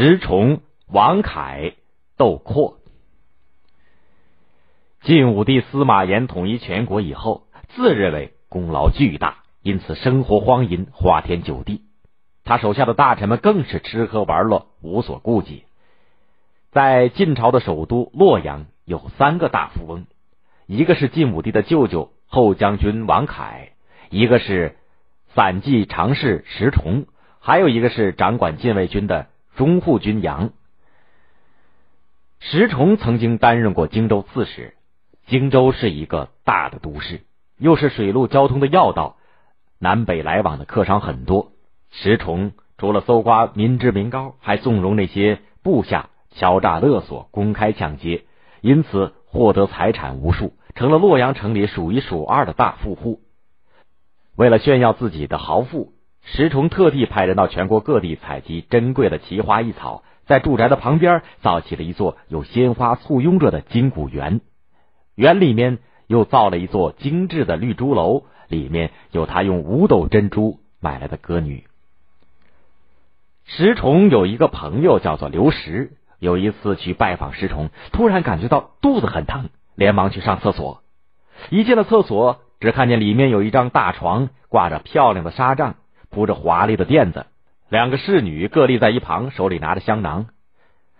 石崇、王恺斗阔。晋武帝司马炎统一全国以后，自认为功劳巨大，因此生活荒淫，花天酒地。他手下的大臣们更是吃喝玩乐，无所顾忌。在晋朝的首都洛阳，有三个大富翁，一个是晋武帝的舅舅后将军王恺，一个是散骑常侍石崇，还有一个是掌管禁卫军的中护军杨。石崇曾经担任过荆州刺史。荆州是一个大的都市，又是水陆交通的要道，南北来往的客商很多。石崇除了搜刮民脂民膏，还纵容那些部下敲诈勒索、公开抢劫，因此获得财产无数，成了洛阳城里数一数二的大富户。为了炫耀自己的豪富，石崇特地派人到全国各地采集珍贵的奇花异草，在住宅的旁边造起了一座有鲜花簇拥着的金谷园。园里面又造了一座精致的绿珠楼，里面有他用五斗珍珠买来的歌女。石崇有一个朋友叫做刘石，有一次去拜访石崇，突然感觉到肚子很疼，连忙去上厕所。一进了厕所，只看见里面有一张大床，挂着漂亮的纱帐，铺着华丽的垫子，两个侍女各立在一旁，手里拿着香囊。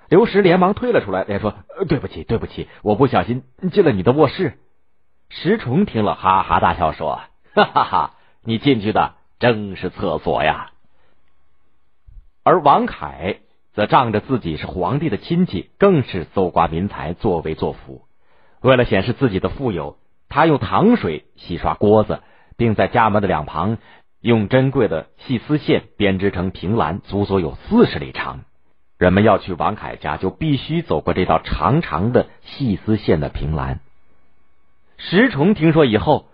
刘石连忙退了出来，连说：“对不起，对不起，我不小心进了你的卧室。”石崇听了，哈哈大笑，说：“哈哈哈，你进去的正是厕所呀。”而王恺则仗着自己是皇帝的亲戚，更是搜刮民财，作威作福。为了显示自己的富有，他用糖水洗刷锅子，并在家门的两旁用珍贵的细丝线编织成平栏，足足有四十里长。人们要去王凯家，就必须走过这道长长的细丝线的平栏。石崇听说以后，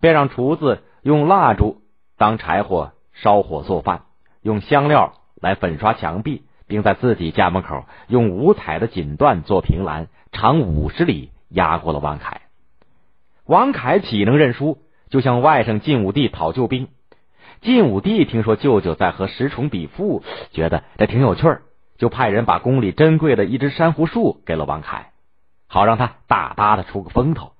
便让厨子用蜡烛当柴火烧火做饭，用香料来粉刷墙壁，并在自己家门口用五彩的锦缎做平栏，长五十里，压过了王凯。王凯岂能认输？就向外甥晋武帝讨救兵。晋武帝听说舅舅在和石崇比富，觉得这挺有趣儿。就派人把宫里珍贵的一只珊瑚树给了王凯，好让他大大的出个风头。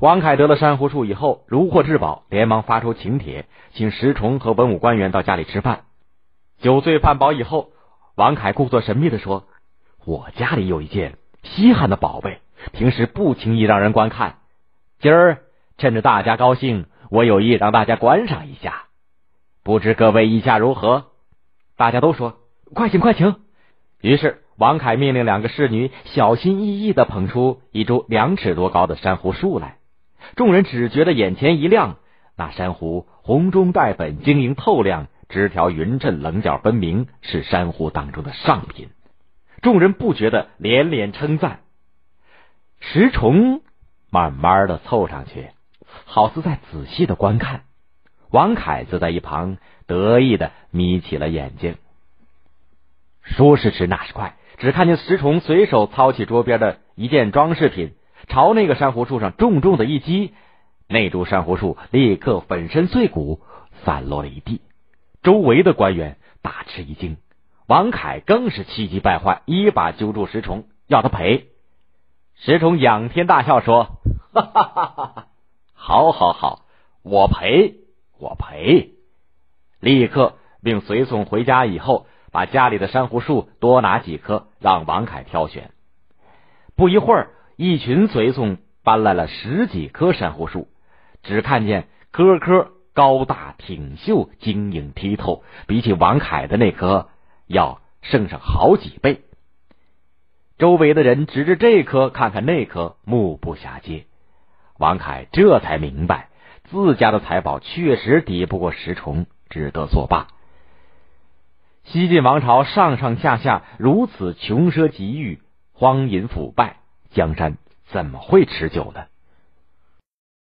王凯得了珊瑚树以后，如获至宝，连忙发出请帖，请石崇和文武官员到家里吃饭。酒醉饭饱以后，王凯故作神秘的说：“我家里有一件稀罕的宝贝，平时不轻易让人观看。今儿趁着大家高兴，我有意让大家观赏一下。不知各位意下如何？”大家都说。快请快请！于是王凯命令两个侍女小心翼翼的捧出一株两尺多高的珊瑚树来。众人只觉得眼前一亮，那珊瑚红中带粉，晶莹透亮，枝条匀称，棱角分明，是珊瑚当中的上品。众人不觉得连连称赞。石崇慢慢的凑上去，好似在仔细的观看。王凯则在一旁得意的眯起了眼睛。说时迟，那时快，只看见石崇随手操起桌边的一件装饰品，朝那个珊瑚树上重重的一击，那株珊瑚树立刻粉身碎骨，散落了一地。周围的官员大吃一惊，王凯更是气急败坏，一把揪住石崇，要他赔。石崇仰天大笑说：“ 哈哈哈哈！好，好，好，我赔，我赔！”立刻并随从回家以后。把家里的珊瑚树多拿几棵，让王凯挑选。不一会儿，一群随从搬来了十几棵珊瑚树，只看见棵棵高大挺秀、晶莹剔透，比起王凯的那棵要胜上好几倍。周围的人指着这棵看看那棵，目不暇接。王凯这才明白，自家的财宝确实抵不过石崇，只得作罢。西晋王朝上上下下如此穷奢极欲、荒淫腐败，江山怎么会持久呢？